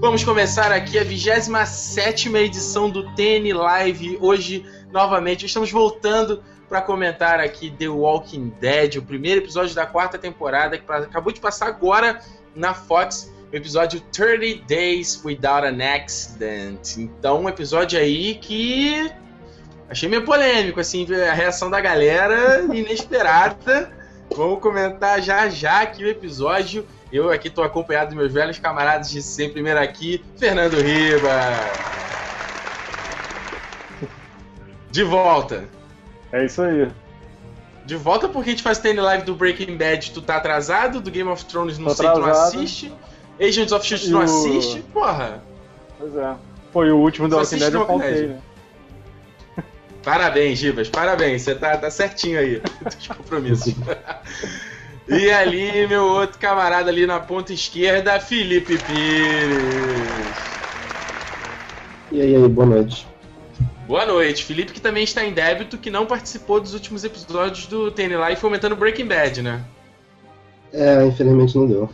Vamos começar aqui a 27 edição do TN Live. Hoje, novamente, estamos voltando para comentar aqui The Walking Dead, o primeiro episódio da quarta temporada, que acabou de passar agora na Fox, o episódio 30 Days Without an Accident. Então, um episódio aí que achei meio polêmico, assim, a reação da galera inesperada. Vamos comentar já já aqui o episódio. Eu aqui estou acompanhado dos meus velhos camaradas de sempre. Primeiro aqui, Fernando Riba. De volta. É isso aí. De volta porque a gente faz TN Live do Breaking Bad, tu tá atrasado, do Game of Thrones não Tô sei, atrasado. tu não assiste. Agents of Shield tu não assiste, porra. Pois é. Foi o último do Walking Dead, eu faltei, né? Parabéns, Gibas, parabéns. Você tá, tá certinho aí. Dos compromissos. E ali, meu outro camarada ali na ponta esquerda, Felipe Pires. E aí, aí, boa noite. Boa noite. Felipe que também está em débito, que não participou dos últimos episódios do TN Live fomentando Breaking Bad, né? É, infelizmente não deu.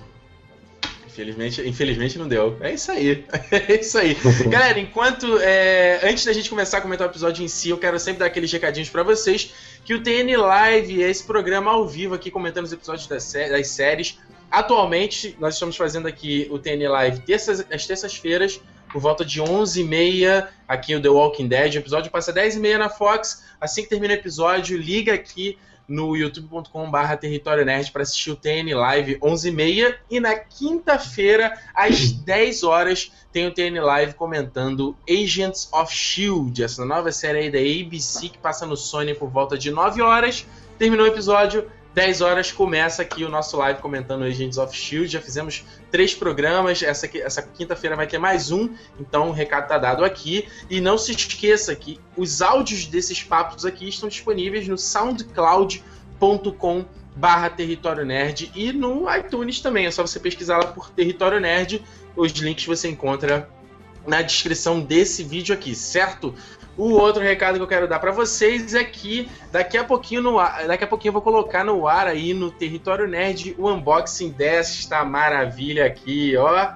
Infelizmente, infelizmente não deu. É isso aí. É isso aí. Galera, enquanto. É, antes da gente começar a comentar o episódio em si, eu quero sempre dar aqueles recadinhos para vocês. Que o TN Live é esse programa ao vivo aqui comentando os episódios das, das séries. Atualmente, nós estamos fazendo aqui o TN Live terças, às terças-feiras, por volta de 11h30, aqui o The Walking Dead. O episódio passa 10h30 na Fox. Assim que termina o episódio, liga aqui no youtube.com/barra Território Nerd para assistir o TN Live 11h30 e na quinta-feira às 10 horas tem o TN Live comentando Agents of Shield, essa nova série aí da ABC que passa no Sony por volta de 9 horas. Terminou o episódio, 10 horas começa aqui o nosso live comentando Agents of Shield. Já fizemos três programas. Essa, essa quinta-feira vai ter mais um. Então o recado tá dado aqui. E não se esqueça que os áudios desses papos aqui estão disponíveis no soundcloud.com barra Território Nerd e no iTunes também. É só você pesquisar lá por Território Nerd. Os links você encontra na descrição desse vídeo aqui, certo? O outro recado que eu quero dar para vocês é que daqui a pouquinho no ar, daqui a pouquinho eu vou colocar no ar aí no Território Nerd o unboxing desta maravilha aqui, ó.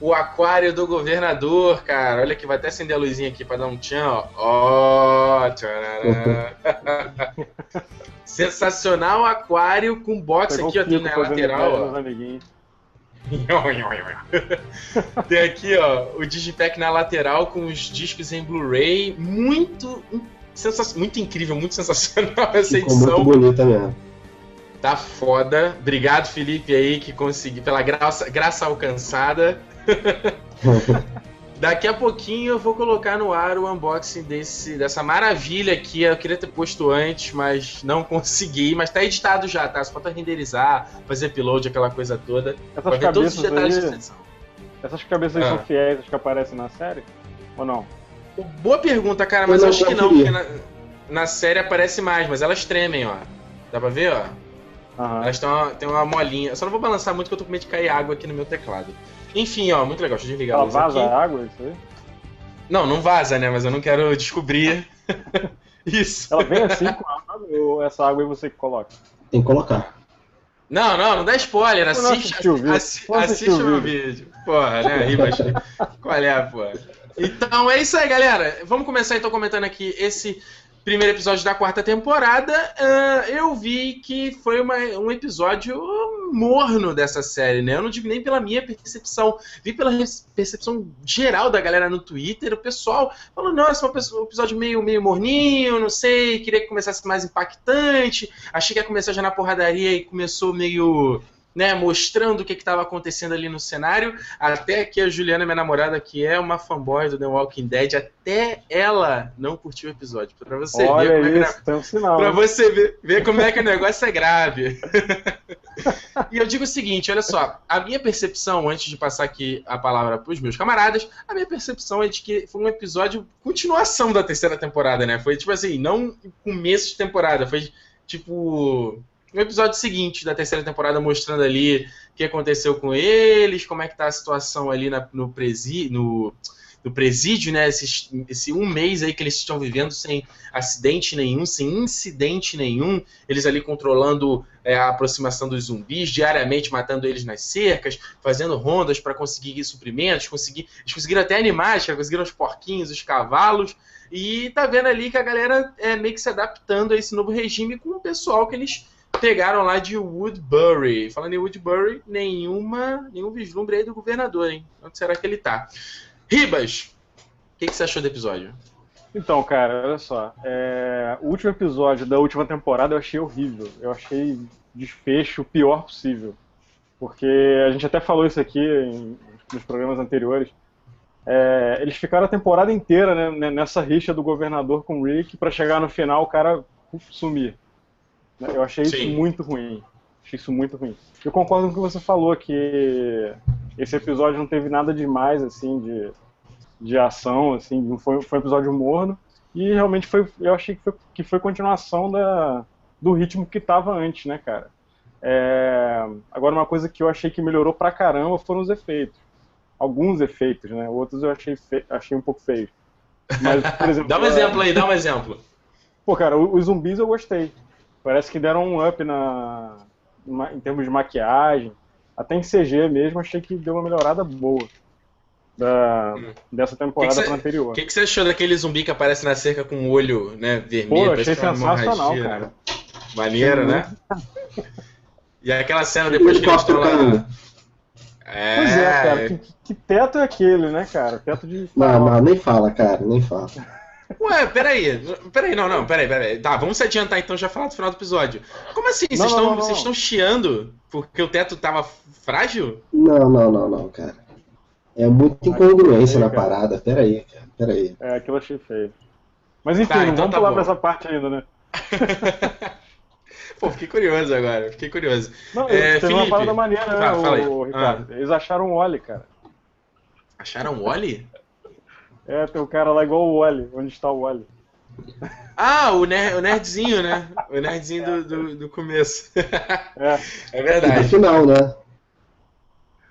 O aquário do governador, cara. Olha que vai até acender a luzinha aqui para dar um tchan, ó. ó Sensacional aquário com box aqui, ó, tem na lateral, ó. Tem aqui, ó, o Digipack na lateral com os discos em Blu-ray. Muito, muito incrível, muito sensacional essa Ficou edição. Muito bonita mesmo. Tá foda. Obrigado, Felipe, aí, que consegui, pela graça, graça alcançada. Daqui a pouquinho eu vou colocar no ar o unboxing desse, dessa maravilha aqui. Eu queria ter posto antes, mas não consegui. Mas tá editado já, tá? Só falta renderizar, fazer upload, aquela coisa toda. Essas cabeças aí, Essas cabeças ah. são fiéis que aparecem na série? Ou não? Boa pergunta, cara, mas eu, acho que não, porque na, na, série aparece mais, mas elas tremem, ó. Dá pra ver, ó? Uhum. Elas têm uma, têm uma molinha. Eu só não vou balançar muito porque eu tô com medo de cair água aqui no meu teclado. Enfim, ó, muito legal. Deixa eu desligar Ela a vaza aqui. água, isso aí? Não, não vaza, né? Mas eu não quero descobrir isso. Ela vem assim com a água ou essa água aí você que coloca? Tem que colocar. Não, não, não dá spoiler. Assiste, o vídeo. Assi assiste o vídeo. Porra, né? Mas... Qual é, porra? Então é isso aí, galera. Vamos começar então comentando aqui esse primeiro episódio da quarta temporada, uh, eu vi que foi uma, um episódio morno dessa série, né? Eu não digo nem pela minha percepção, vi pela percepção geral da galera no Twitter, o pessoal falou, nossa, um episódio meio, meio morninho, não sei, queria que começasse mais impactante, achei que ia começar já na porradaria e começou meio né, mostrando o que estava acontecendo ali no cenário. Até que a Juliana, minha namorada, que é uma fanboy do The Walking Dead, até ela não curtiu o episódio. Pra você Olha ver como isso, é que... um sinal. Pra você ver, ver como é que o negócio é grave. e eu digo o seguinte, olha só, a minha percepção, antes de passar aqui a palavra para os meus camaradas, a minha percepção é de que foi um episódio continuação da terceira temporada, né? Foi tipo assim, não começo de temporada, foi tipo no episódio seguinte da terceira temporada mostrando ali o que aconteceu com eles, como é que tá a situação ali na, no presi, no do presídio, né? Esse, esse um mês aí que eles estão vivendo sem acidente nenhum, sem incidente nenhum, eles ali controlando é, a aproximação dos zumbis, diariamente matando eles nas cercas, fazendo rondas para conseguir suprimentos, conseguir, eles conseguiram até animais, conseguiram os porquinhos, os cavalos, e tá vendo ali que a galera é meio que se adaptando a esse novo regime com o pessoal que eles pegaram lá de Woodbury. Falando em Woodbury, nenhuma, nenhum vislumbre aí do governador, hein? Onde será que ele tá? Ribas, o que, que, você achou do episódio? Então, cara, olha só. É... O último episódio da última temporada eu achei horrível. Eu achei desfecho o pior possível. Porque a gente até falou isso aqui em... nos programas anteriores. É... Eles ficaram a temporada inteira né, nessa rixa do governador com o Rick para chegar no final o cara sumir. Eu achei Sim. isso muito ruim. Achei isso muito ruim. Eu concordo com o que você falou, que esse episódio não teve nada demais, assim, de, de ação, assim, não foi, foi um episódio morno. E realmente foi, eu achei que foi, que foi continuação da, do ritmo que estava antes, né, cara? É, agora, uma coisa que eu achei que melhorou pra caramba foram os efeitos. Alguns efeitos, né? Outros eu achei, fe... achei um pouco feio. Mas, exemplo, dá um exemplo aí, dá um exemplo. Pô, cara, os zumbis eu gostei. Parece que deram um up na, em termos de maquiagem. Até em CG mesmo, achei que deu uma melhorada boa da, hum. dessa temporada que que cê, pra anterior. O que, você achou daquele zumbi que aparece na cerca com o olho né, vermelho? Pô, achei sensacional, cara. Maneiro, né? E aquela cena depois que eles estão lá. É... Pois é, cara. Que, que, teto é aquele, né, cara? Teto de. Não, não, nem fala, cara, nem fala. Ué, peraí. Peraí, não, não, peraí, peraí. Tá, vamos se adiantar então já falar do final do episódio. Como assim? Vocês estão, vocês estão chiando porque o teto tava frágil? Não, não, não, não, cara. É muita incongruência na parada. Peraí, cara. Peraí. É, aquilo eu achei feio. Mas enfim, tá, então vamos tá pular bom. pra essa parte ainda, né? Pô, fiquei curioso agora, fiquei curioso. Não, é, teve uma parada maneira, né, ah, o, Ricardo? Ah. Eles acharam um Oli, cara. Acharam um Oli? É, tem um cara lá igual o Wally. Onde está o Wally? Ah, o, ner o nerdzinho, né? O nerdzinho do, do, do começo. É. é verdade. No final, né?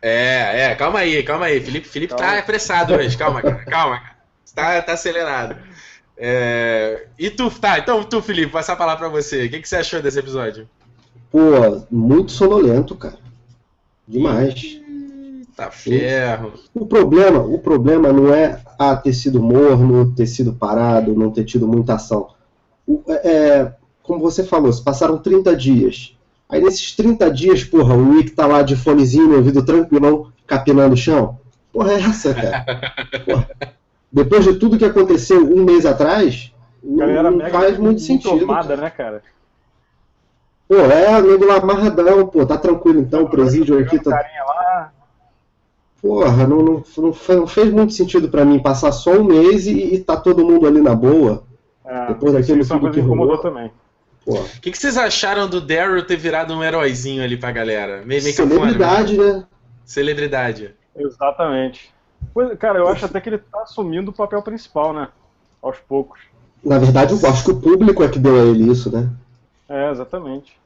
É, é, calma aí, calma aí. Felipe, Felipe tá calma. tá apressado hoje, calma, cara. Calma, cara. Tá, tá acelerado. É... E tu, tá, então tu, Felipe, passar a palavra pra você. O que, que você achou desse episódio? Pô, muito sonolento, cara. Demais. Tá ferro. O problema, o problema não é ah, ter sido morno, ter sido parado, não ter tido muita ação. O, é, é como você falou, se passaram 30 dias. Aí nesses 30 dias, porra, o Rick tá lá de fonezinho, ouvido tranquilão, capinando o chão. Porra, é essa, cara? Porra. Depois de tudo que aconteceu um mês atrás, não, não faz muito sentido. Tomada, né, cara? Pô, é, nego lá amarradão, pô, tá tranquilo então, o presídio aqui tá. Lá, porra, não, não, não, fez muito sentido para mim passar só um mês e, e tá todo mundo ali na boa. É, depois daquele tudo que rolou. também. O que, que, vocês acharam do Daryl ter virado um heróizinho ali pra galera? Meio, meio Celebridade, cafona, né? Celebridade. Exatamente. Pois, cara, eu acho até que ele tá assumindo o papel principal, né? Aos poucos. Na verdade, eu acho que o público é que deu a ele isso, né? É, exatamente.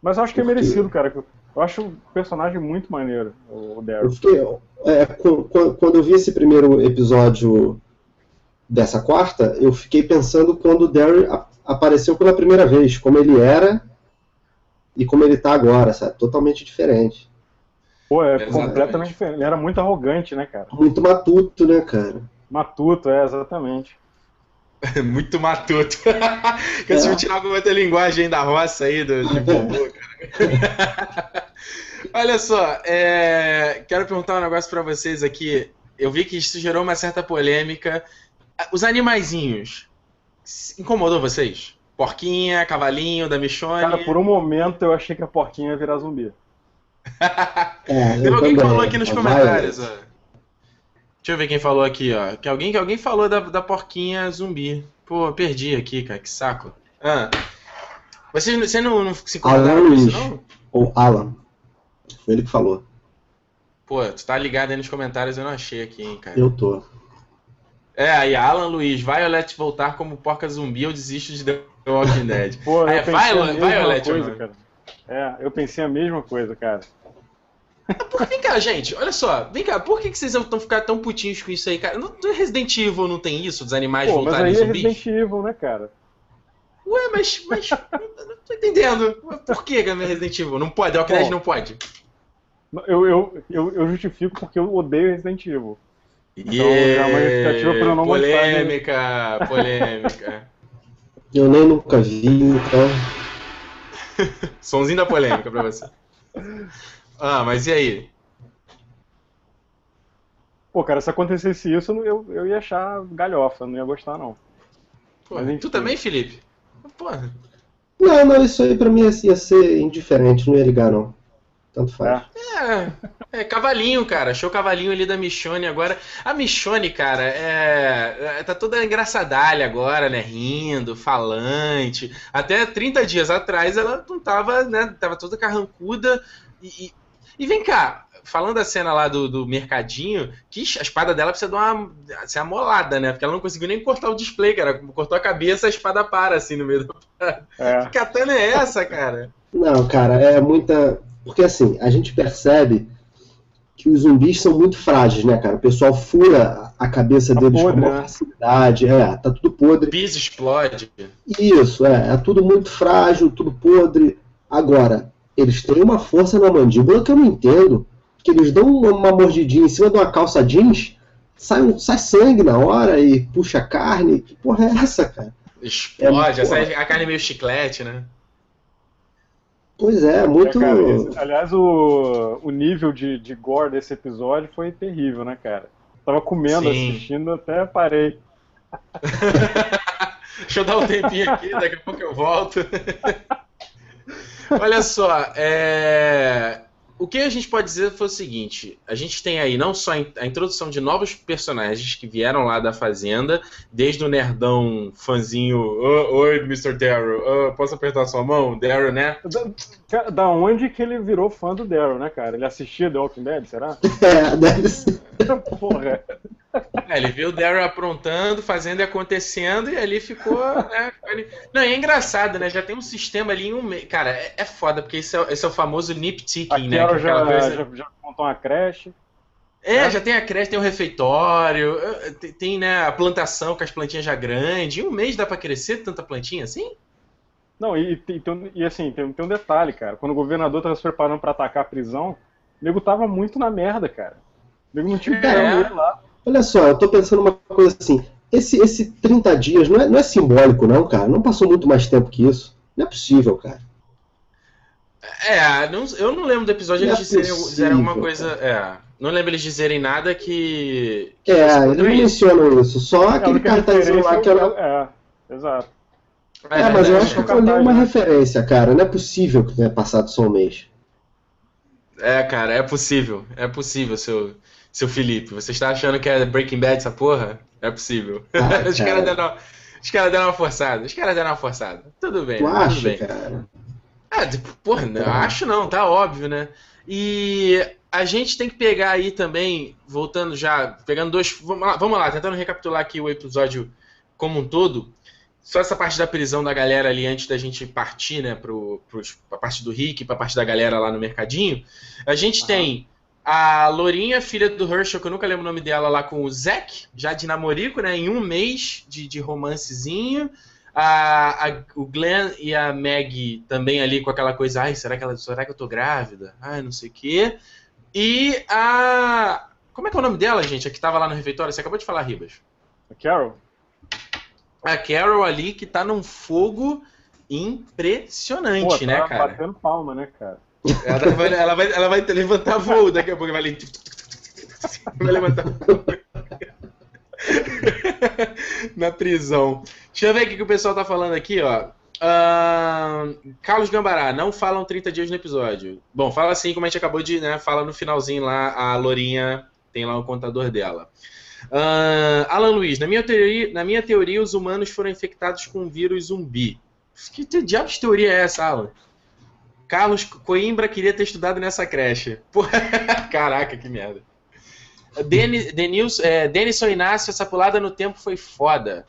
Mas eu acho que é merecido, cara. Eu acho o personagem muito maneiro, o Daryl. É, quando eu vi esse primeiro episódio dessa quarta, eu fiquei pensando quando o Daryl apareceu pela primeira vez, como ele era e como ele tá agora, sabe? Totalmente diferente. Pô, é exatamente. completamente diferente. Ele era muito arrogante, né, cara? Muito matuto, né, cara? Matuto, é, exatamente. muito matuto. Quer é. tirar alguma outra linguagem da roça aí, do, de bobo, cara. Olha só, é... quero perguntar um negócio para vocês aqui. Eu vi que isso gerou uma certa polêmica. Os animaizinhos, incomodou vocês? Porquinha, cavalinho, da Michone? Cara, por um momento eu achei que a porquinha ia virar zumbi. é, Teve alguém que falou aqui nos comentários, ó. Deixa eu ver quem falou aqui, ó. Que alguém, que alguém falou da, da porquinha zumbi. Pô, perdi aqui, cara, que saco. Ah. Você, você não, não se incomodaram com isso, não? Ou Alan. Foi ele que falou. Pô, tu tá ligado aí nos comentários, eu não achei aqui, hein, cara. Eu tô. É, aí Alan Luiz, Violet voltar como porca zumbi, eu desisto de The Walking Dead. Pô, é Violet, Violet coisa, cara. É, eu pensei a mesma coisa, cara. Por, vem cá, gente, olha só. Vem cá, por que, que vocês estão ficando tão putinhos com isso aí, cara? No, Resident Evil não tem isso, dos animais Pô, mas voltarem aí é zumbis? Resident Evil, né, cara? Ué, mas. mas não tô entendendo. Por que, cara, Resident Evil? Não pode, Walking Dead não pode. Eu, eu, eu, eu justifico porque eu odeio Resident Evil. Então, já é uma justificativa pra eu não gostar, né? polêmica, polêmica. Eu nem nunca vi, então. Sonzinho da polêmica pra você. Ah, mas e aí? Pô, cara, se acontecesse isso, eu, eu, eu ia achar galhofa, não ia gostar, não. Pô, Mas enfim. tu também, Felipe? Porra. Não, não, isso aí pra mim ia, ser indiferente, não ia ligar, não. Tanto faz. É. É, é cavalinho, cara. O cavalinho ali da Michone agora. A Michone, cara, é, é- tá toda engraçadalha agora, né? Rindo, falante. Até 30 dias atrás ela não tava, né? Tava toda carrancuda. E, e, e vem cá, falando da cena lá do, do mercadinho, que a espada dela precisa dar uma ser amolada, né? Porque ela não conseguiu nem cortar o display, cara. Cortou a cabeça, a espada para assim no meio do. É. Que katana é essa, cara? Não, cara, é muita. Porque assim, a gente percebe que os zumbis são muito frágeis, né, cara? O pessoal fura a cabeça Tá deles podre, com uma né? facilidade, é, tá tudo O podre. piso explode. Isso, é, é tudo muito frágil, tudo podre. Agora, eles têm uma força na mandíbula que eu não entendo. Que eles dão uma, uma mordidinha em cima de uma calça jeans, sai, um- sai sangue na hora e puxa carne. Que porra é essa, cara? Explode, É, sai a carne meio chiclete, né? Pois é, muito. É, cara, esse- aliás, o, o nível de, de gore desse episódio foi terrível, né, cara? Tava comendo, Sim. assistindo, até parei. Deixa eu dar um tempinho aqui, daqui a pouco eu volto. Olha só, é, o que a gente pode dizer foi o seguinte: a gente tem aí não só a introdução de novos personagens que vieram lá da Fazenda, desde o nerdão fãzinho, "Ô, oi, Mr. Darrow, ô, posso apertar sua mão? Darrow, né? Da, cara, da onde que ele virou fã do Daryl, né, cara? Ele assistia The Walking Dead, será? É, deve ser. Porra. É, ele viu o Daryl aprontando, fazendo e acontecendo, e ali ficou, né? Não, e é engraçado, né? Já tem um sistema ali em um mês. Cara, é, é foda, porque esse é, esse é o famoso nip-ticking, né? Que é já, coisa- já, já montou uma creche. É, já tem a creche, tem o refeitório, tem, tem, né, a plantação com as plantinhas já grandes. Em um mês dá pra crescer tanta plantinha assim? Não, e, e, e assim, tem, tem um detalhe, cara. Quando o governador tava se preparando pra atacar a prisão, o nego tava muito na merda, cara. O nego não tinha É. lá. Olha só, eu tô pensando uma coisa assim. Esse, esse 30 dias não é, não é simbólico, não, cara. Não passou muito mais tempo que isso. Não é possível, cara. É, não- eu não lembro do episódio Não é eles dizerem, possível, dizerem alguma coisa. É, não lembro eles dizerem nada que. que É, eles não mencionam isso. Só É, aquele única cartazinho lá que referência era. É, exato. É, É, mas eu acho que é foi uma referência, cara. Não é possível que tenha passado só um mês. É, cara, é possível. É possível, seu, seu Felipe. Você está achando que é Breaking Bad essa porra? É possível. Ah, os cara. caras deram, uma- os deram uma forçada. Os caras deram uma forçada. Tudo bem, Tu tudo acha, bem. cara? Ah, tipo, porra, não, Tá. acho não, tá óbvio, né? E a gente tem que pegar aí também, voltando já, pegando dois. Vamos lá, vamos lá, tentando recapitular aqui o episódio como um todo. Só essa parte da prisão da galera ali antes da gente partir, né, pro, pros, pra parte do Rick, pra parte da galera lá no mercadinho. A gente tem a Lourinha, filha do Herschel, que eu nunca lembro o nome dela, lá com o Zack, já de namorico, né, em um mês de, de romancezinho. A, a- o Glenn e a Maggie também ali com aquela coisa, ai, será que, ela, será que eu tô grávida? Ai, não sei o quê. E a. Como é que é o nome dela, gente? A que tava lá no refeitório? Você acabou de falar, Ribas. A Carol? A Carol ali que tá num fogo impressionante, Pô, né, tá cara? batendo palma, né, cara? Ela vai, ela, vai, ela vai levantar voo daqui a pouco. Vai, vai levantar voo. Na prisão. Deixa eu ver o que o pessoal tá falando aqui, ó. Ahn, Carlos Gambará, não falam 30 dias no episódio. Bom, fala assim, como a gente acabou de, né? Fala no finalzinho lá, a Lourinha tem lá o contador dela. Ahn, Alan Luiz, na minha, teoria, na minha teoria, os humanos foram infectados com um vírus zumbi. Que te- diabo de teoria é essa, Alan? Carlos Coimbra queria ter estudado nessa creche. Porra, caraca, que merda. Denis, Denils, é, Denison Inácio, essa pulada no tempo foi foda.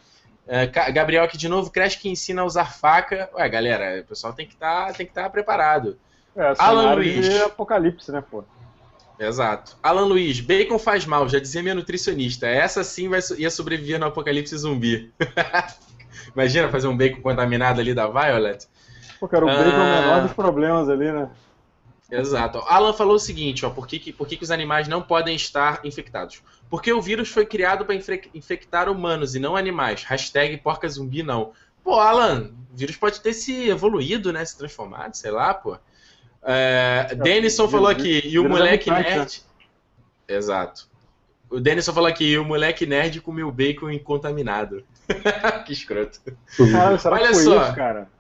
É, Gabriel aqui de novo, creche que ensina a usar faca. Ué, galera, o pessoal tem que estar tem que tá preparado. É, Alan Luiz. de apocalipse, né, pô? Exato. Alan Luiz, bacon faz mal, já dizia minha nutricionista. Essa sim vai, ia sobreviver no apocalipse zumbi. Imagina fazer um bacon contaminado ali da Violet. Pô, cara, o bacon é o menor dos problemas ali, né? Exato. Alan falou o seguinte, ó, por que, por que, que os animais não podem estar infectados? Porque o vírus foi criado para infectar humanos e não animais. Hashtag porca zumbi não. Pô, Alan, o vírus pode ter se evoluído, né? Se transformado, sei lá, pô. É, Denison falou aqui, e o moleque nerd. Exato. O Denison falou aqui, e o moleque nerd comeu bacon incontaminado. que escroto. Cara, será Olha que foi só. Isso, cara?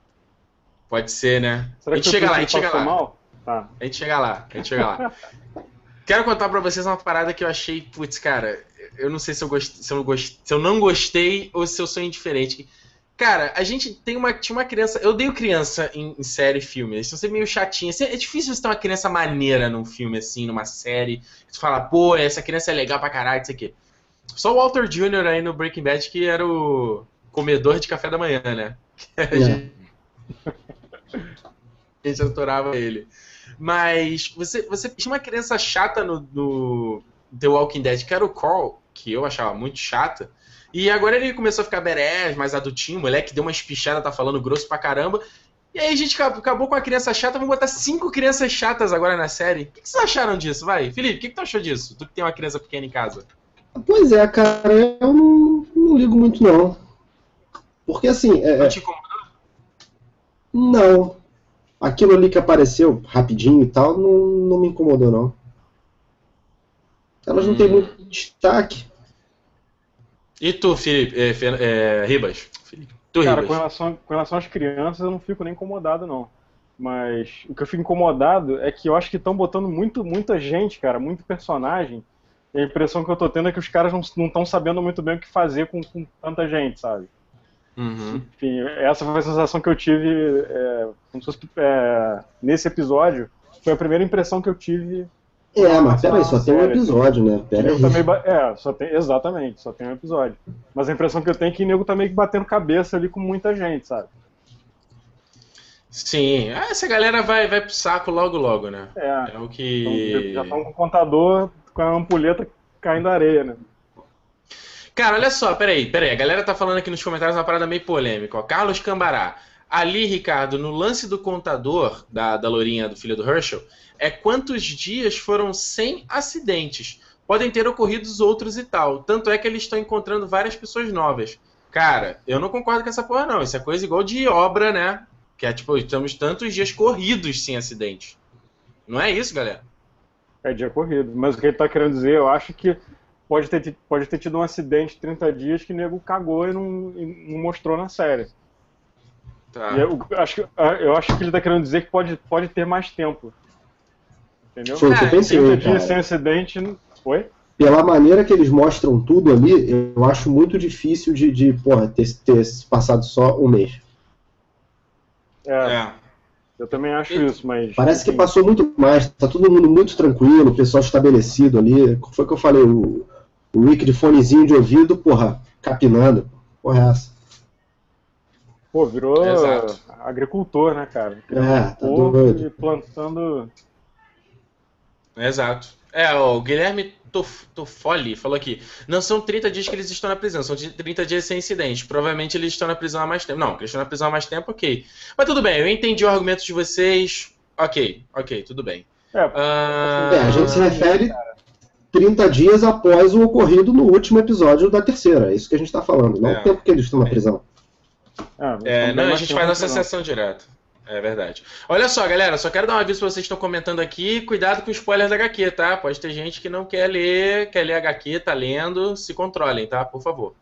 Pode ser, né? Será a gente chega lá, a gente chega lá. Mal? Tá. A gente chega lá, a gente chega lá. Quero contar pra vocês uma parada que eu achei, putz, cara, eu não sei se eu, gost... se, eu gost... se eu não gostei ou se eu sou indiferente. Cara, a gente tem uma, tinha uma criança. Eu odeio criança em, em série e filme. Eles são sempre meio chatinhos. É difícil você ter uma criança maneira num filme, assim, numa série. Você fala, pô, essa criança é legal pra caralho, isso aqui. Só o Walter Jr. aí no Breaking Bad que era o comedor de café da manhã, né? Gente, a gente adorava ele. Mas você, você tinha uma criança chata no, no The Walking Dead, que era o Carl, que eu achava muito chata. E agora ele começou a ficar berés, mais adultinho, moleque deu uma espichada, tá falando grosso pra caramba. E aí a gente acabou com a criança chata, vamos botar cinco crianças chatas agora na série. O que, vocês acharam disso? Vai, Felipe, o que, que tu achou disso? Tu que tem uma criança pequena em casa. Pois é, cara, eu não, não ligo muito não. Porque assim. É, não te incomodou? Não. Aquilo ali que apareceu rapidinho e tal, não, não me incomodou não. Elas hum. não têm muito destaque. E tu, Felipe, é, é, Ribas? Felipe, tu, Cara, Ribas. Com, relação, com relação às crianças, eu não fico nem incomodado, não. Mas o que eu fico incomodado é que eu acho que estão botando muito, muita gente, cara, muito personagem. E a impressão que eu tô tendo é que os caras não estão sabendo muito bem o que fazer com, com tanta gente, sabe? Uhum. Enfim, essa foi a sensação que eu tive é, é, nesse episódio. Foi a primeira impressão que eu tive é, mas peraí, só tem um episódio, né? Pera aí. Também, é, só tem, exatamente, só tem um episódio. Mas a impressão que eu tenho é que o nego tá meio que batendo cabeça ali com muita gente, sabe? Sim, ah, essa galera vai, vai pro saco logo logo, né? É, é o que. Então, já estão com o contador com a ampulheta caindo areia, né? Cara, olha só, peraí, peraí. A galera tá falando aqui nos comentários uma parada meio polêmica, ó. Carlos Cambará. Ali, Ricardo, no lance do contador da, da Lourinha, do filho do Herschel, é quantos dias foram sem acidentes. Podem ter ocorrido outros e tal. Tanto é que eles estão encontrando várias pessoas novas. Cara, eu não concordo com essa porra, não. Isso é coisa igual de obra, né? Que é tipo, estamos tantos dias corridos sem acidentes. Não é isso, galera? É dia corrido. Mas o que ele tá querendo dizer, eu acho que pode ter, pode ter tido um acidente 30 dias que o nego cagou e não, e não mostrou na série. Tá. Eu, acho, eu acho que ele tá querendo dizer que pode, pode ter mais tempo. Entendeu? Foi o que eu pensei. 30 dias sem acidente. Foi? Pela maneira que eles mostram tudo ali, eu acho muito difícil de, de porra, ter, ter passado só um mês. É. é. Eu também acho e, isso, mas. Parece enfim. que passou muito mais, tá todo mundo muito tranquilo, o pessoal estabelecido ali. Foi o que eu falei, o, o Rick de fonezinho de ouvido, porra, capinando. Porra, é essa. Pô, virou Exato. agricultor, né, cara? É, tá doido. E plantando Exato. É, o Guilherme Toffoli falou aqui. Não são 30 dias que eles estão na prisão, são 30 dias sem incidente. Provavelmente eles estão na prisão há mais tempo. Não, eles estão na prisão há mais tempo, ok. Mas tudo bem, eu entendi o argumento de vocês. Ok, ok, tudo bem. É, uh... é a gente se refere 30 dias após o ocorrido no último episódio da terceira. É isso que a gente está falando, não é. o tempo que eles estão na prisão. É, não, a gente faz a associação direta. É verdade. Olha só, galera, só quero dar um aviso pra vocês que estão comentando aqui. Cuidado com o spoiler da HQ, tá? Pode ter gente que não quer ler, quer ler HQ, tá lendo. Se controlem, tá? Por favor.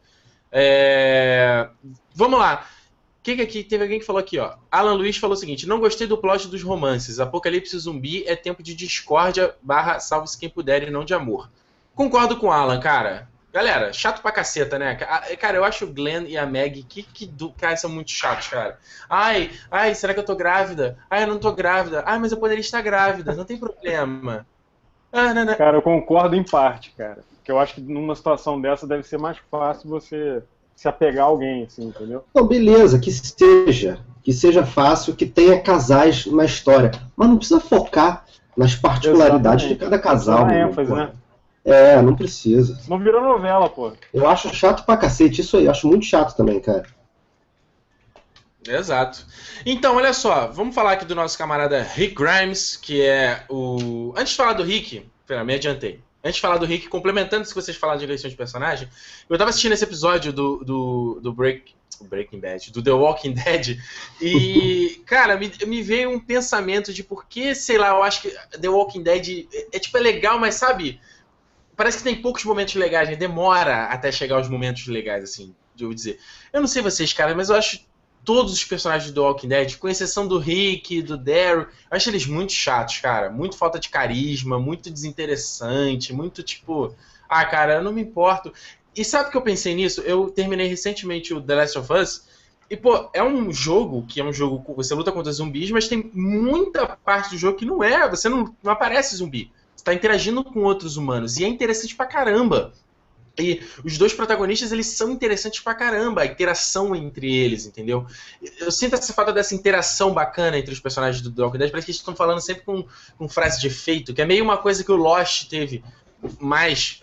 É... Vamos lá. Que que aqui teve alguém que falou aqui, ó. Alan Luiz falou o seguinte: não gostei do plot dos romances. Apocalipse zumbi é tempo de discórdia barra salve-se quem puder e não de amor. Concordo com o Alan, cara. Galera, chato pra caceta, né? Cara, eu acho o Glenn e a Meg que, que do... cara, são muito chatos, cara. Ai, ai, será que eu tô grávida? Ai, eu não tô grávida. Ai, mas eu poderia estar grávida, não tem problema. Ah, não, não. Cara, eu concordo em parte, cara. Porque eu acho que numa situação dessa deve ser mais fácil você se apegar a alguém, assim, entendeu? Não, beleza, que seja. Que seja fácil, que tenha casais na história. Mas não precisa focar nas particularidades Exatamente. de cada casal. Mano, ênfase, pô. né? É, não precisa. Não virou novela, pô. Eu acho chato pra cacete isso aí, eu acho muito chato também, cara. Exato. Então, olha só, vamos falar aqui do nosso camarada Rick Grimes, que é o. Antes de falar do Rick, pera, me adiantei. Antes de falar do Rick, complementando isso que vocês falaram de eleição de personagem, eu tava assistindo esse episódio do, do, do Break, Breaking Bad, do The Walking Dead, e, cara, me, me veio um pensamento de por que, sei lá, eu acho que The Walking Dead é, é, tipo, é legal, mas sabe, parece que tem poucos momentos legais, né? Demora até chegar os momentos legais, assim, de eu dizer. Eu não sei vocês, cara, mas eu acho todos os personagens do Walking Dead, com exceção do Rick, do Daryl, eu acho eles muito chatos, cara. Muito falta de carisma, muito desinteressante, muito tipo. Ah, cara, eu não me importo. E sabe o que eu pensei nisso? Eu terminei recentemente o The Last of Us. E, pô, é um jogo que é um jogo você luta contra zumbis, mas tem muita parte do jogo que não é. Você não, não aparece zumbi. Você tá interagindo com outros humanos. E é interessante pra caramba. E os dois protagonistas, eles são interessantes pra caramba, a interação entre eles, entendeu? Eu sinto essa falta dessa interação bacana entre os personagens do Walking Dead, parece que eles estão falando sempre com, com frase de efeito, que é meio uma coisa que o Lost teve mais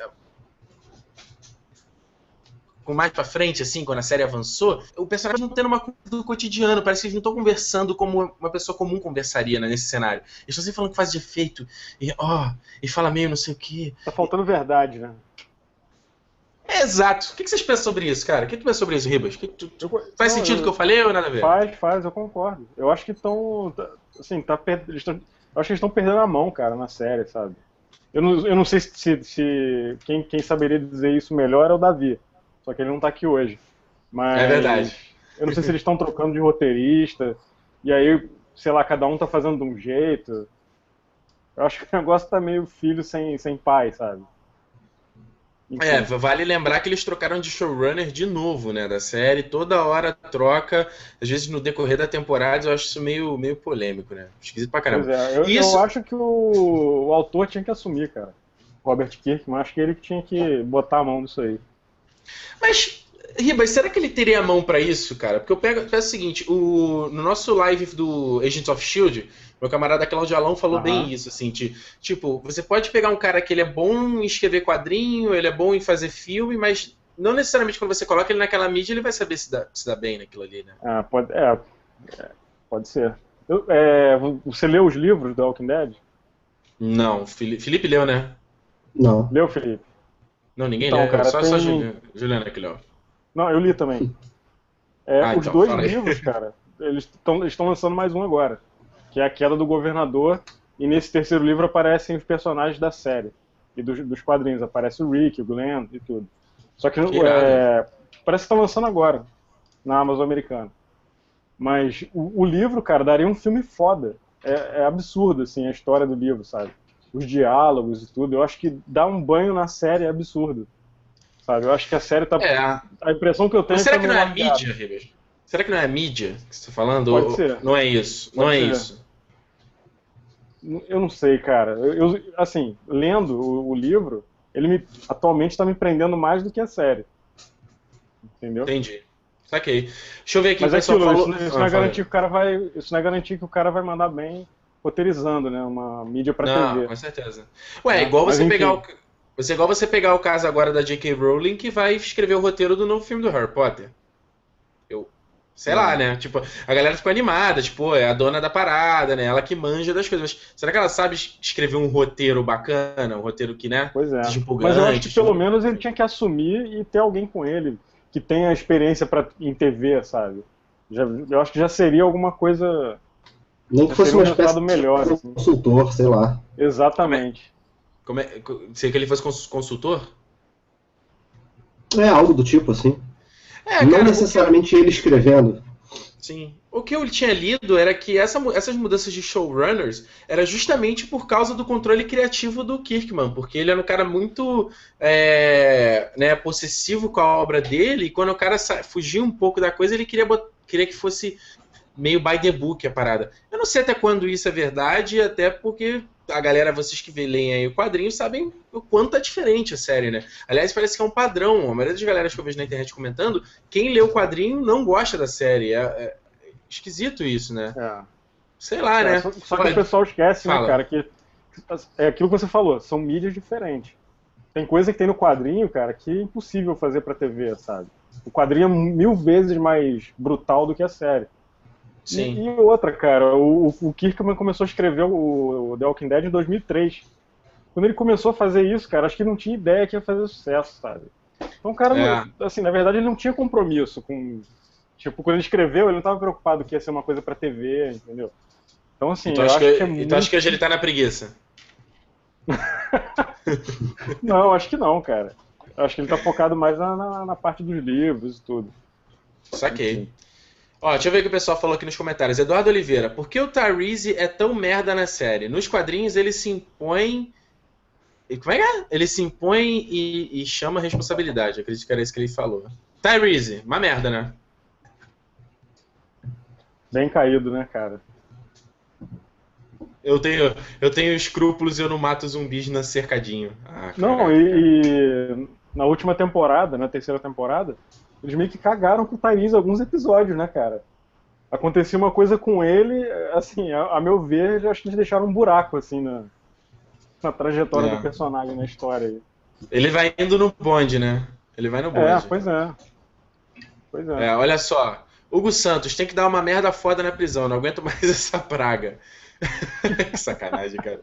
com mais pra frente, assim, quando a série avançou, o personagem não tendo uma coisa do cotidiano, parece que eles não estão conversando como uma pessoa comum conversaria né, nesse cenário. Eles estão sempre falando que faz de efeito, e ó, oh, e fala meio não sei o que. Tá faltando verdade, né? Exato. O que vocês pensam sobre isso, cara? O que tu pensa sobre isso, Ribas? Que tu, tu... Eu, faz não, sentido o que eu falei ou nada a ver? Faz, faz, eu concordo. Eu acho que estão. Assim, tá per... eles tão... Eu acho que eles estão perdendo a mão, cara, na série, sabe? Eu não, eu não sei se, se, se quem, quem saberia dizer isso melhor é o Davi. Só que ele não tá aqui hoje. Mas é verdade. Eu não sei se eles estão trocando de roteirista. E aí, sei lá, cada um tá fazendo de um jeito. Eu acho que o negócio tá meio filho sem, sem pai, sabe? Enfim. É, vale lembrar que eles trocaram de showrunner de novo, né, da série. Toda hora troca, às vezes no decorrer da temporada, eu acho isso meio, meio polêmico, né? Esquisito pra caramba. É, eu, isso... eu acho que o, o, autor tinha que assumir, cara. Robert Kirkman, acho que ele tinha que botar a mão nisso aí. Mas, Ribas, será que ele teria a mão para isso, cara? Porque eu pego, penso o seguinte, o, no nosso live do Agents of S.H.I.E.L.D., meu camarada Claudio Alão falou uhum. bem isso, assim, de, tipo, você pode pegar um cara que ele é bom em escrever quadrinho, ele é bom em fazer filme, mas não necessariamente quando você coloca ele naquela mídia ele vai saber se dá, se dá bem naquilo ali, né? Ah, pode, é, é pode ser. Eu, é, você leu os livros do Walking Dead? Não, Felipe leu, né? Não. Leu, Felipe? Não, ninguém então, leu, cara, só, tem... só Juliana, Juliana que leu. Não, eu li também. É, ah, os então, dois livros, cara, eles estão lançando mais um agora que é a queda do governador, e nesse terceiro livro aparecem os personagens da série e dos, dos quadrinhos. Aparece o Rick, o Glenn e tudo. Só que, que é, parece que está lançando agora, na Amazon americana. Mas o, o, livro, cara, daria um filme foda. É, é, absurdo, assim, a história do livro, sabe? Os diálogos e tudo. Eu acho que dar um banho na série é absurdo. Sabe? Eu acho que a série tá. É. A impressão que eu tenho Mas será é que não é a mídia, Ribas? Será que não é a mídia que você está falando? Pode ser. Não é isso. Pode não é ser. isso. Eu não sei, cara. Eu, eu assim, lendo o, o, livro, ele me, atualmente está me prendendo mais do que a série. Entendeu? Entendi. Saquei. Deixa eu ver aqui. Mas o é pessoal aquilo, falou... isso, isso não é garantir que o cara vai, isso não é garantir que o cara vai mandar bem roteirizando, né? Uma mídia para Não, TV. com certeza. Ué, é igual você Mas, pegar o enfim. Você é igual você pegar o caso agora da J.K. Rowling que vai escrever o roteiro do novo filme do Harry Potter. Eu sei lá, né? Tipo, a galera ficou animada, tipo, é a dona da parada, né? Ela que manja das coisas. Mas será que ela sabe escrever um roteiro bacana, um roteiro que, né? Pois é. Mas eu acho que tipo- pelo menos ele tinha que assumir e ter alguém com ele que tenha experiência pra, em TV, sabe? Já, eu acho que já seria alguma coisa Nem que fosse um uma espécie resultado melhor, de assim. consultor, sei lá. exatamente. Como é, sei que ele fosse cons- consultor? É algo do tipo assim. É, Não cara, necessariamente ele escrevendo. Sim. O que eu tinha lido era que essa essas mudanças de showrunners era justamente por causa do controle criativo do Kirkman, porque ele era um cara muito é, né, possessivo com a obra dele, e quando o cara fugia um pouco da coisa, ele queria, queria que fosse meio by the book a parada. Eu não sei até quando isso é verdade, até porque a galera, vocês que leem aí o quadrinho, sabem o quanto é diferente a série, né? Aliás, parece que é um padrão. A maioria das galeras que eu vejo na internet comentando, quem lê o quadrinho não gosta da série. É, é esquisito isso, né? É. Sei lá, É, né? só, só que Olha, o pessoal esquece, fala. né, cara, que é aquilo que você falou, são mídias diferentes. Tem coisa que tem no quadrinho, cara, que é impossível fazer pra TV, sabe? O quadrinho é mil vezes mais brutal do que a série. Sim. E, e outra, cara, o, o Kirkman começou a escrever o, o The Walking Dead em 2003. Quando ele começou a fazer isso, cara, acho que não tinha ideia que ia fazer sucesso, sabe? Então o cara, É. não- assim, na verdade ele não tinha compromisso com... Tipo, quando ele escreveu, ele não estava preocupado que ia ser uma coisa pra TV, entendeu? Então, assim, Então eu acho, que, que é então muito... acho que hoje ele tá na preguiça. Não, acho que não, cara. Acho que ele tá focado mais na, na, na parte dos livros e tudo. Saquei. Ó, deixa eu ver o que o pessoal falou aqui nos comentários. Eduardo Oliveira, por que o Tyrese é tão merda na série? Nos quadrinhos ele se impõe. e Como é que é? Ele se impõe e, e chama a responsabilidade. Eu acredito que era isso que ele falou. Tyrese, uma merda, né? Bem caído, né, cara? Eu tenho, eu tenho escrúpulos e eu não mato zumbis na cercadinho. Ah, Não, e, e na última temporada, na terceira temporada, eles meio que cagaram com o Tyrese alguns episódios, né, cara? Acontecia uma coisa com ele, assim, a, a meu ver, acho que eles deixaram um buraco, assim, na, na trajetória É. do personagem na história. aí. Ele vai indo no bonde, né? Ele vai no bonde. É, pois é. Pois é. É, olha só. Hugo Santos tem que dar uma merda foda na prisão. Não aguento mais essa praga. que sacanagem, cara.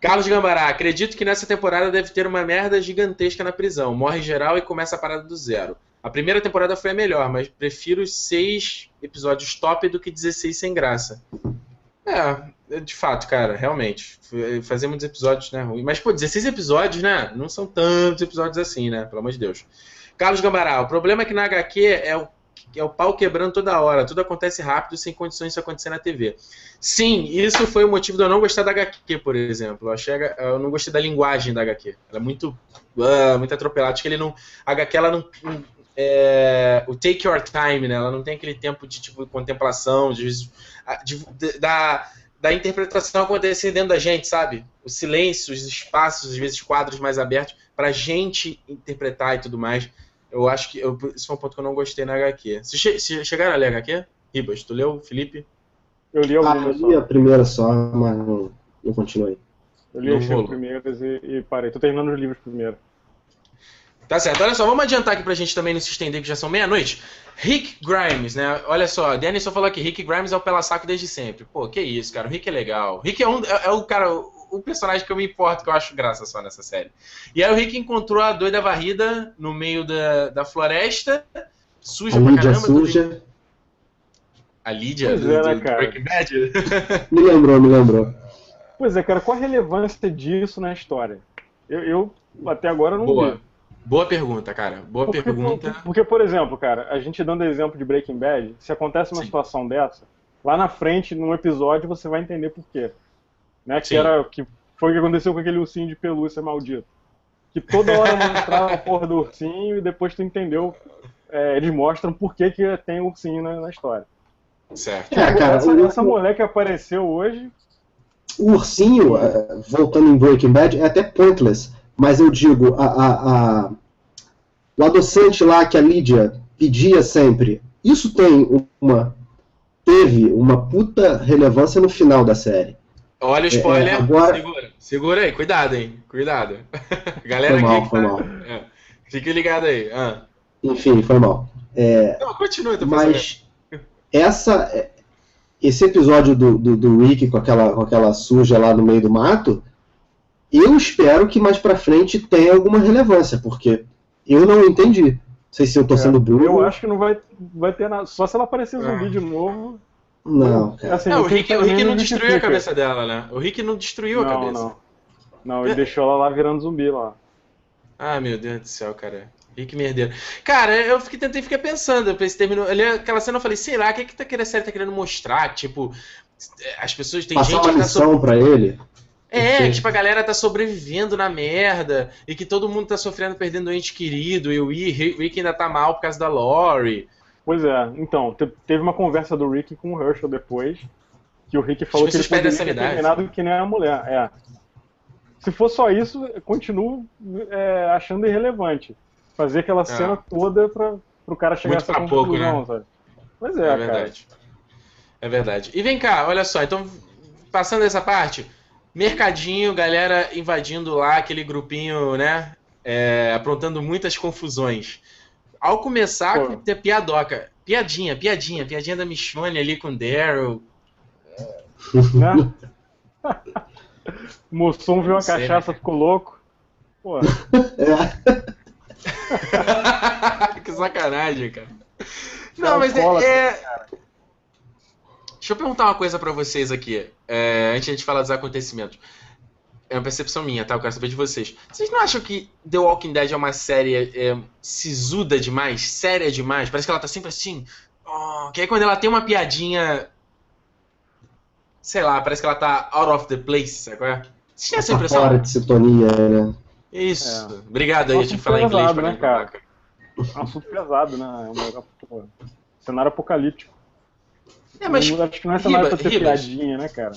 Carlos Gambará, acredito que nessa temporada deve ter uma merda gigantesca na prisão. Morre geral e começa a parada do zero. A primeira temporada foi a melhor, mas prefiro seis episódios top do que 16 sem graça. É, de fato, cara, realmente. F- Fazer muitos episódios, né? ruim. Mas, pô, 16 episódios, né? Não são tantos episódios assim, né? Pelo amor de Deus. Carlos Gambará, o problema é que na HQ é o, é o pau quebrando toda hora. Tudo acontece rápido, sem condições disso acontecer na TV. Sim, isso foi o motivo de eu não gostar da HQ, por exemplo. Eu, achei, eu não gostei da linguagem da HQ. Ela é muito, ah, muito atropelada. Acho que ele não. A HQ, ela não. É, o take your time, né? Ela não tem aquele tempo de tipo contemplação, de, de- de- da, da interpretação acontecer dentro da gente, sabe? O silêncio, os espaços, às vezes quadros mais abertos, pra gente interpretar e tudo mais. Eu acho que. Eu, isso foi um ponto que eu não gostei na HQ. Che, se chegaram a ler a HQ? Ribas, tu leu, Felipe? Eu li Ah, eu li a primeira só, mas não, não continuei. Eu li Não rolou. primeiras e, e parei. Tô terminando os livros primeiro. Tá certo, olha só, vamos adiantar aqui pra gente também não se estender, que já são meia-noite. Rick Grimes, né? Olha só, Denison falou aqui, Rick Grimes é o pela saco desde sempre. Pô, que isso, cara, o Rick é legal. O Rick é, um, é, é o cara, o, personagem que eu me importo, que eu acho graça só nessa série. E aí o Rick encontrou a doida varrida no meio da, da floresta, suja A pra caramba. suja. A Lídia Pois do, é, né, do cara? Breaking Bad? Me lembrou, me lembrou. Pois é, cara, qual a relevância disso na história? Eu, eu até agora não vi. Boa. Pergunta, cara. Boa Porque, pergunta. porque, por exemplo, cara, a gente dando exemplo de Breaking Bad, se acontece uma Sim. situação dessa, lá na frente, num episódio, você vai entender por quê. Né? Que Sim. era que foi o que aconteceu com aquele ursinho de pelúcia maldito. Que toda hora mostrava a porra do ursinho e depois tu entendeu. é, eles mostram por que, que tem ursinho na, na história. Certo. É, cara, essa, o- essa mulher que apareceu hoje, O ursinho, eh, voltando em Breaking Bad, é até pointless. Mas eu digo, a, a- a- o adoçante lá que a Lídia pedia sempre, isso tem uma. Teve uma puta relevância no final da série. Olha o spoiler. É, agora- Segura. Segura aí, cuidado, hein? Cuidado. Galera Foi mal, aqui foi tá- mal. É. Fique ligado aí. Ah. Enfim, foi mal. Não, continua, tô. Mas essa, é, esse episódio do, do, do Rick com aquela, com aquela suja lá no meio do mato, eu espero que mais pra frente tenha alguma relevância, porque eu não entendi. Não sei se eu tô sendo burro. eu acho que não vai, vai ter nada. Só se ela aparecer zumbi Ah. de novo. Não, cara. Assim, Não, o Rick, o Rick não destruiu a cabeça dela, né? O Rick não destruiu a não, cabeça. Não, não. ele deixou ela lá virando zumbi lá. Ah, meu Deus do céu, cara. Rick merdeiro. Cara, eu fiquei, tentei ficar pensando. Eu terminou, ali, aquela cena eu falei, sei lá, o que, que tá querendo, a série tá querendo mostrar? Tipo, as pessoas. Tem Passar gente uma que tá lição pra ele. É, Sim. tipo, a galera tá sobrevivendo na merda e que todo mundo tá sofrendo perdendo um ente querido e o Ri- Rick ainda tá mal por causa da Lori. Pois é, então, te- teve uma conversa do Rick com o Herschel depois, que o Rick falou que ele poderia ter terminado que nem a mulher. É. Se for só isso, eu continuo é, achando irrelevante. Fazer aquela cena toda pra, pro cara chegar É. Muito a essa pouco, conclusão, né? sabe? Pois é, É, cara. verdade. É verdade. E vem cá, olha só, então, passando essa parte, Mercadinho, galera invadindo lá, aquele grupinho, né? É, aprontando muitas confusões. Ao começar, Pô. ter piadoca. Piadinha, piadinha, piadinha da Michonne ali com o Daryl. Né? o Mussum viu uma Sei, né, cachaça, ficou louco. Pô, É, que sacanagem, cara. Cara, Não, mas é, é- Deixa eu perguntar uma coisa pra vocês aqui, é, antes de a gente falar dos acontecimentos. É uma percepção minha, tá? Eu quero saber de vocês. Vocês não acham que The Walking Dead é uma série é, sisuda demais? Séria demais? Parece que ela tá sempre assim. Oh, que aí quando ela tem uma piadinha. Sei lá, parece que ela tá out of the place, sabe qual é? Vocês têm essa tá impressão? fora de sintonia, né? Isso. É. Obrigado aí, eu tive que falar inglês pesado, pra né, cara? é um assunto pesado, né? É um cenário apocalíptico. É, mas acho que não é cenário Riba- pra Ribas. piadinha, né, cara?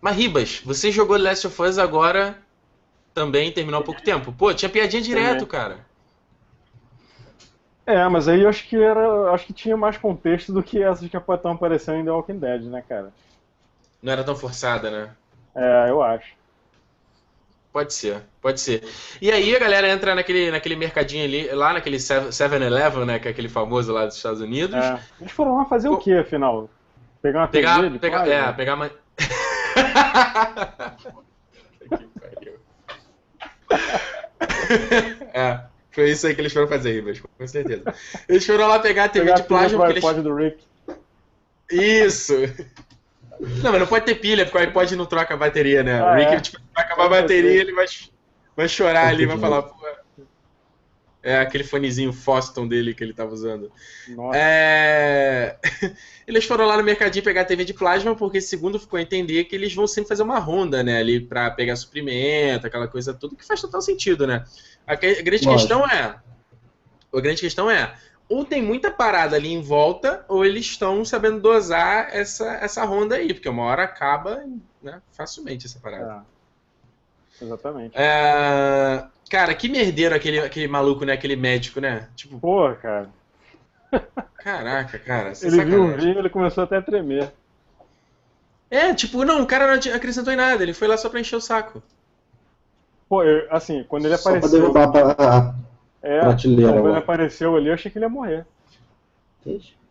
Mas Ribas, você jogou Last of Us agora também, terminou há pouco tempo. Pô, tinha piadinha direto, Também. cara. É, mas aí eu acho que era. Acho que tinha mais contexto do que essas que estão aparecendo em The Walking Dead, né, cara? Não era tão forçada, né? É, eu acho. Pode ser, pode ser. E aí a galera entra naquele, naquele mercadinho ali, lá naquele 7-Eleven, né? Que é aquele famoso lá dos Estados Unidos. É. Eles foram lá fazer o Pô. quê, afinal? Pegar uma TV Pegar, de pegar, plástico? é, pegar uma... É, foi isso aí que eles foram fazer, Ribas, com certeza. Eles foram lá pegar a TV Pegar de TV pro porque eles iPod do Rick. Isso! Não, mas não pode ter pilha, porque o iPod não troca a bateria, né? Ah, o Rick, é? tipo, vai acabar a bateria, ele vai, vai chorar ali, vai falar, pô. É aquele fonezinho Foston dele que ele tava usando. Nossa. É... Eles foram lá no mercadinho pegar a TV de plasma, porque segundo ficou a entender que eles vão sempre fazer uma ronda, né? Ali pra pegar suprimento, aquela coisa toda, que faz total sentido, né? A grande Lógico. questão é. A grande questão é. Ou tem muita parada ali em volta, ou eles estão sabendo dosar essa, essa ronda aí, porque uma hora acaba né, facilmente essa parada. É. Exatamente. É, Cara, que merdeiro aquele, aquele maluco, né? Aquele médico, né? Tipo, Pô, cara. caraca, cara. Ele viu o sacanagem. vinho ele começou até a tremer. É, tipo, não, o cara não acrescentou em nada, ele foi lá só pra encher o saco. Pô, eu- assim, quando ele Só pra apareceu. derrubar a, a É, prateleira quando ele lá. apareceu ali, eu achei que ele ia morrer.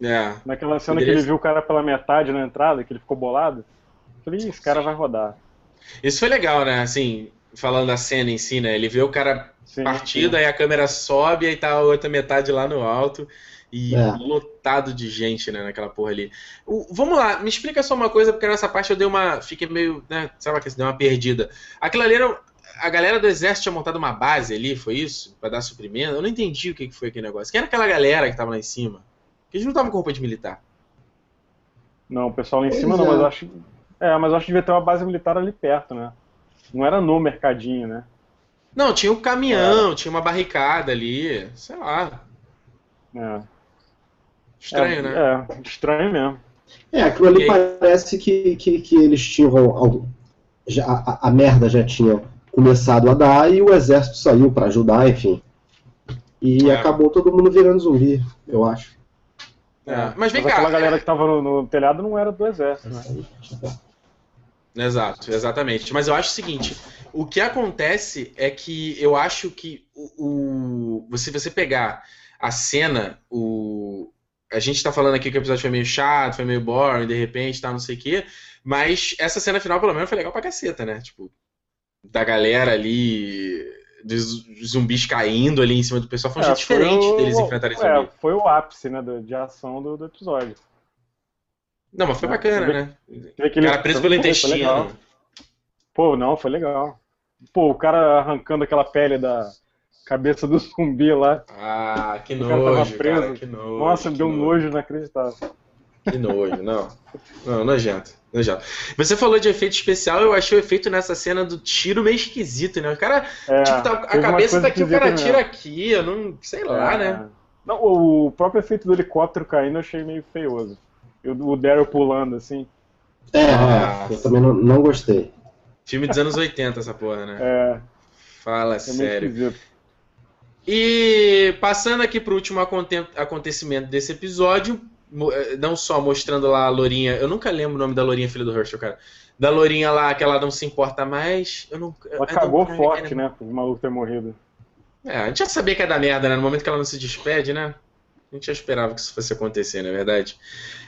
É. Naquela cena Poderia que ele viu o cara pela metade na entrada, que ele ficou bolado. Eu Falei, "Ih, esse cara vai rodar. Isso foi legal, né? Assim, falando da cena em si, né? Ele vê o cara Sim, partido, sim. aí a câmera sobe, aí tá a outra metade lá no alto. E É. lotado de gente, né, naquela porra ali. O- vamos lá, me explica só uma coisa, porque nessa parte eu dei uma. Fiquei meio. Né, sabe que deu uma perdida. Aquilo ali era. A galera do exército tinha montado uma base ali, foi isso? Pra dar suprimento? Eu não entendi o que que foi aquele negócio. Quem era aquela galera que tava lá em cima? Porque eles não estavam com roupa de militar. Não, o pessoal lá em Pois cima não, é. mas eu acho. É, mas eu acho que devia ter uma base militar ali perto, né? Não era no mercadinho, né? Não, tinha um caminhão, tinha uma barricada ali. Sei lá. É. Estranho, é, né? É, estranho mesmo. É, aquilo ali parece que, que, que eles tinham. já- a, a merda já tinha começado a dar e o exército saiu pra ajudar, enfim. E É. acabou todo mundo virando zumbi, eu acho. É, Mas vem cá. aquela galera que tava no, no telhado não era do exército, né? Exato, exatamente. Mas eu acho o seguinte: o que acontece é que eu acho que o, o- você você pegar a cena, o a gente tá falando aqui que o episódio foi meio chato, foi meio boring, de repente, tá, não sei o quê, mas essa cena final pelo menos foi legal pra caceta, né? Tipo, da galera ali dos zumbis caindo ali em cima do pessoal, foi um É, jeito diferente o- deles enfrentarem é, zumbi. foi o ápice, né, de ação do, do episódio. Não, mas foi Não, bacana, né? Teve aquele- cara preso pelo intestino. Pô, não, foi legal. Pô, o cara arrancando aquela pele da cabeça do zumbi lá. Ah, que O cara tava nojo, preso. cara, que nojo. Nossa, que deu um nojo inacreditável. Que nojo, não. Não, nojento, nojento. Você falou de efeito especial, eu achei o efeito nessa cena do tiro meio esquisito, né? O cara, É, tipo, tá- a cabeça tá aqui, o cara tira mesmo. aqui, eu não. sei lá, É. né? Não, o próprio efeito do helicóptero caindo eu achei meio feioso. O Daryl pulando assim. É, eu também não, não gostei. Filme dos anos 80, essa porra, né? É, Fala é sério. E passando aqui pro último aconte- acontecimento desse episódio, eh, não só mostrando lá a Lourinha, eu nunca lembro o nome da Lourinha, filha do Herschel, cara. Da Lourinha lá, que ela não se importa mais. Eu não, ela cagou forte, né? O maluco ter morrido. É, a gente já sabia que ia dar merda, né? No momento que ela não se despede, né? A gente já esperava que isso fosse acontecer, na é verdade.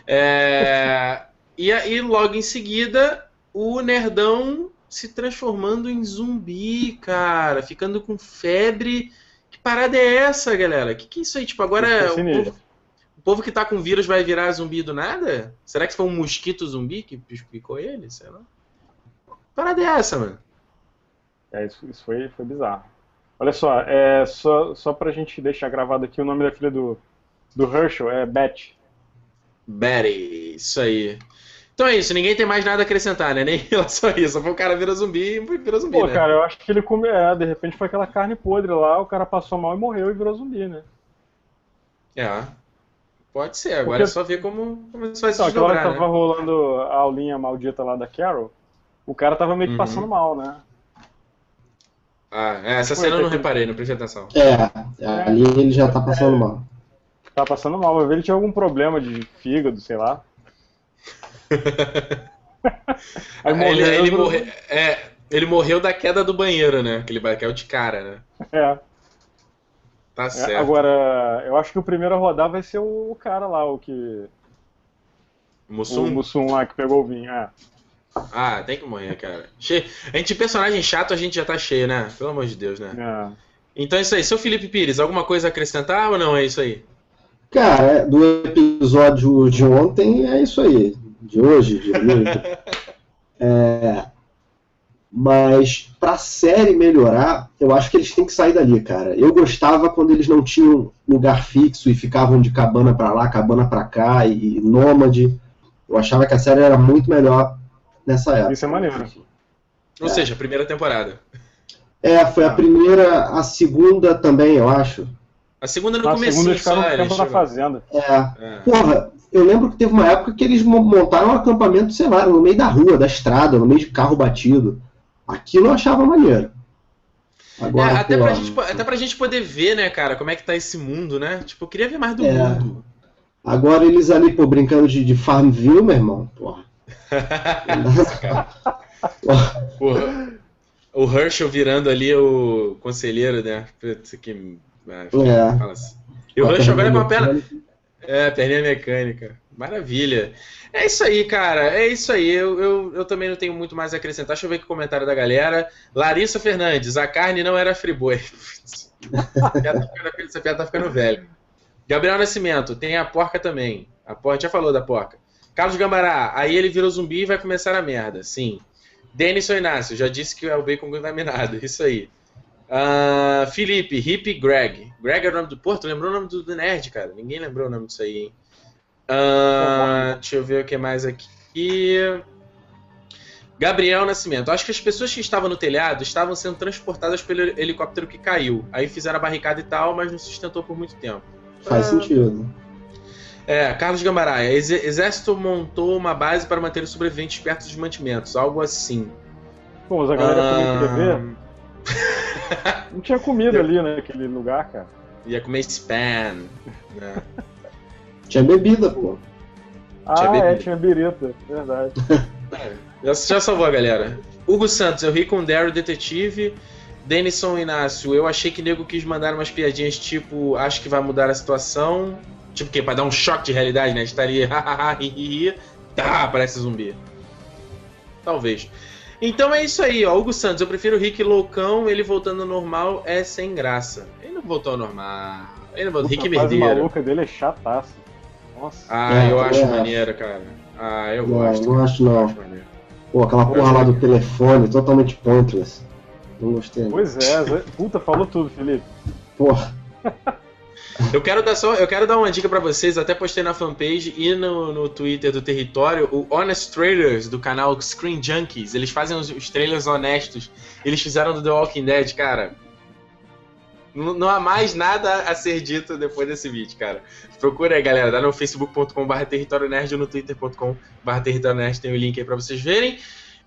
É... e aí, logo em seguida, o nerdão se transformando em zumbi, cara. Ficando com febre. Que parada é essa, galera? Que que é isso aí? Tipo, agora o povo, o povo, que tá com vírus vai virar zumbi do nada? Será que foi um mosquito zumbi que picou ele? Sei lá. Que parada é essa, mano? É, isso, isso foi, foi bizarro. Olha só, é, só, só pra gente deixar gravado aqui, o nome da filha do, do Herschel é Betty. Betty, isso aí. Então é isso, ninguém tem mais nada a acrescentar, né? Nem só isso. Só foi o cara vira zumbi e vira zumbi. Pô, né? cara, eu acho que ele comeu. É, de repente foi aquela carne podre lá, o cara passou mal e morreu e virou zumbi, né? É. Pode ser, agora Porque... é só ver como, como isso vai se Aquela hora que tava né? rolando a aulinha maldita lá da Carol, o cara tava meio que uhum. passando mal, né? Ah, é, essa Foi, cena eu não reparei, não prestei atenção. É, ali ele já tá passando mal. Tá passando mal, vai ver ele tinha algum problema de fígado, sei lá. Aí morreu, ele, ele, morre, é, ele morreu da queda do banheiro, né? Que ele vai cair de cara, né? É. Tá é, certo. agora, eu acho que o primeiro a rodar vai ser o cara lá, o que. Mussum? O Mussum lá que pegou o vinho, é. Ah, tem que morrer, cara. Che... A gente, personagem chato, a gente já tá cheio, né? Pelo amor de Deus, né? É. Então é isso aí. Seu Felipe Pires, alguma coisa a acrescentar ou não é isso aí? Cara, do episódio de ontem é isso aí de hoje, de é, mas pra série melhorar, eu acho que eles têm que sair dali, cara. Eu gostava quando eles não tinham lugar fixo e ficavam de cabana para lá, cabana para cá e, e nômade. Eu achava que a série era muito melhor nessa época. Isso é maneiro. Ou é. seja, a primeira temporada. É, foi a primeira, a segunda também, eu acho. A segunda no começo. A segunda eles ficaram um tempo na fazenda. É. é. Porra, eu lembro que teve uma época que eles montaram um acampamento, sei lá, no meio da rua, da estrada, no meio de carro batido. Aquilo eu achava maneiro. Agora, é, até, pô, pra gente, até pra gente poder ver, né, cara, como é que tá esse mundo, né? Tipo, eu queria ver mais do é. mundo. Agora eles ali, pô, brincando de, de Farmville, meu irmão, porra. porra. O Herschel virando ali o conselheiro, né? Putz, que. É. Fala assim. E o Herschel agora é uma perna. É, perninha mecânica. Maravilha. É isso aí, cara. É isso aí. Eu, eu, eu também não tenho muito mais a acrescentar. Deixa eu ver aqui o comentário da galera. Larissa Fernandes, a carne não era friboi. Essa piada tá ficando velha. Gabriel Nascimento, tem a porca também. A porca já falou da porca. Carlos Gambará, aí ele virou zumbi e vai começar a merda. Sim. Denison Inácio, já disse que é o bacon contaminado. Isso aí. Uh, Felipe, Hip Greg. Greg é o nome do Porto? Lembrou o nome do, Nerd, cara? Ninguém lembrou o nome disso aí, hein? Uh, deixa eu ver o que mais aqui. Gabriel Nascimento. Acho que as pessoas que estavam no telhado estavam sendo transportadas pelo helicóptero que caiu. Aí fizeram a barricada e tal, mas não se sustentou por muito tempo. Faz uh, sentido. É, Carlos Gambaraia. Exército montou uma base para manter os sobreviventes perto dos mantimentos. Algo assim. Bom, mas a galera uh... também queria ver Não tinha comida ali naquele lugar, cara. Ia comer spam. Né? tinha bebida, pô. Ah, tinha é, bebida. é, tinha birita, verdade. É, já, já salvou a galera. Hugo Santos, eu ri com o Daryl Detetive. Denison Inácio, eu achei que o nego quis mandar umas piadinhas tipo, acho que vai mudar a situação. Tipo o quê? Pra dar um choque de realidade, né? Estaria, hahaha, tá, parece zumbi. Talvez. Então é isso aí, ó. Hugo Santos, eu prefiro o Rick loucão, ele voltando ao normal é sem graça. Ele não voltou ao normal. Ele não voltou. Rick Merdeiro. A maluca dele é chataço. Nossa. Ah, é, eu acho é. maneiro, cara. Ah, eu não, gosto. Não acho não. Acho Pô, aquela porra lá do telefone, totalmente pointless. Não gostei. Pois é, puta, falou tudo, Felipe. Porra. Eu quero dar só, eu quero dar uma dica para vocês, até postei na fanpage e no, no Twitter do Território, o Honest Trailers do canal Screen Junkies, eles fazem os, os trailers honestos. Eles fizeram do The Walking Dead, cara. Não, não há mais nada a ser dito depois desse vídeo, cara. Procura aí, galera. Dá no facebook.com/barra território nerd ou no twitter.com/barra território nerd. Tem o link aí pra vocês verem.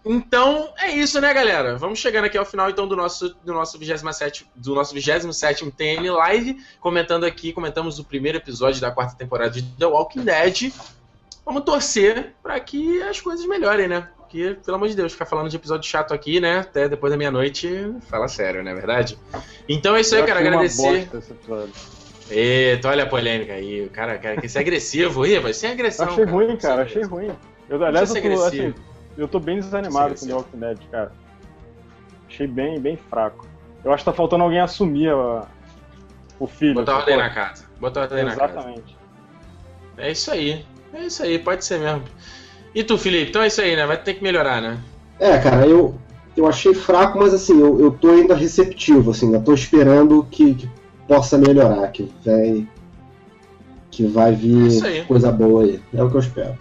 Então é isso, né, galera? Vamos chegando aqui ao final então do nosso do nosso 27 do nosso 27 TN Live, comentando aqui, comentamos o primeiro episódio da quarta temporada de The Walking Dead. Vamos torcer para que as coisas melhorem, né? Porque, pelo amor de Deus, ficar falando de episódio chato aqui, né? Até depois da meia-noite, fala sério, não é verdade? Então é isso aí, Eu quero achei agradecer. Eita, olha a polêmica aí. O cara, cara quer ser agressivo, Iva, sem agressão. achei ruim, sem cara, achei agressão. ruim. Eu, aliás, ser eu tô, agressivo. assim, eu tô bem desanimado Ser com The Walking Dead, cara. Achei bem, bem fraco. Eu acho que tá faltando alguém assumir a- o filho. Botar ordem na casa. Botar ordem na casa. Exatamente. É isso aí. É isso aí, pode ser mesmo. E tu, Felipe? Então é isso aí, né? Vai ter que melhorar, né? É, cara, eu, eu achei fraco, mas assim, eu, eu tô ainda receptivo, assim, eu tô esperando que, que possa melhorar, que vai, que vai É vir coisa boa aí. É o que eu espero.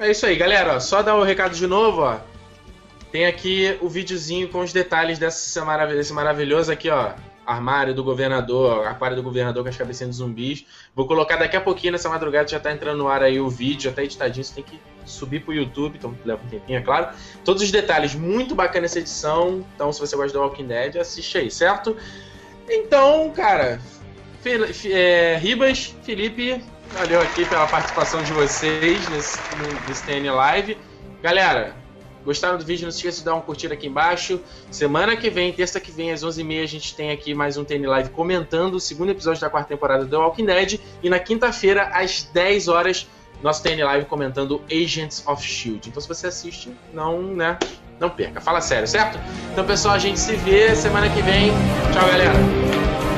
É isso aí, galera. só dar o recado de novo, ó. Tem aqui o videozinho com os detalhes dessa marav desse maravilhoso aqui, ó. Armário do governador, aquário do governador com as cabecinhas de zumbis. Vou colocar daqui a pouquinho nessa madrugada, já tá entrando no ar aí o vídeo, já tá editadinho, você tem que subir pro YouTube, então leva um tempinho, é claro. Todos os detalhes, muito bacana essa edição. Então, se você gosta do Walking Dead, assiste aí, certo? Então, cara, é, Ribas, Felipe, valeu aqui pela participação de vocês nesse, nesse TN Live. Galera, gostaram do vídeo? Não se esqueça de dar um curtir aqui embaixo. Semana que vem, terça que vem, às 11h30, a gente tem aqui mais um TN Live comentando o segundo episódio da quarta temporada do Walking Dead. E na quinta-feira, às 10 horas, nosso TN Live comentando Agents of S.H.I.E.L.D. Então, se você assiste, não, né? Não perca. Fala sério, certo? Então, pessoal, a gente se vê semana que vem. Tchau, galera.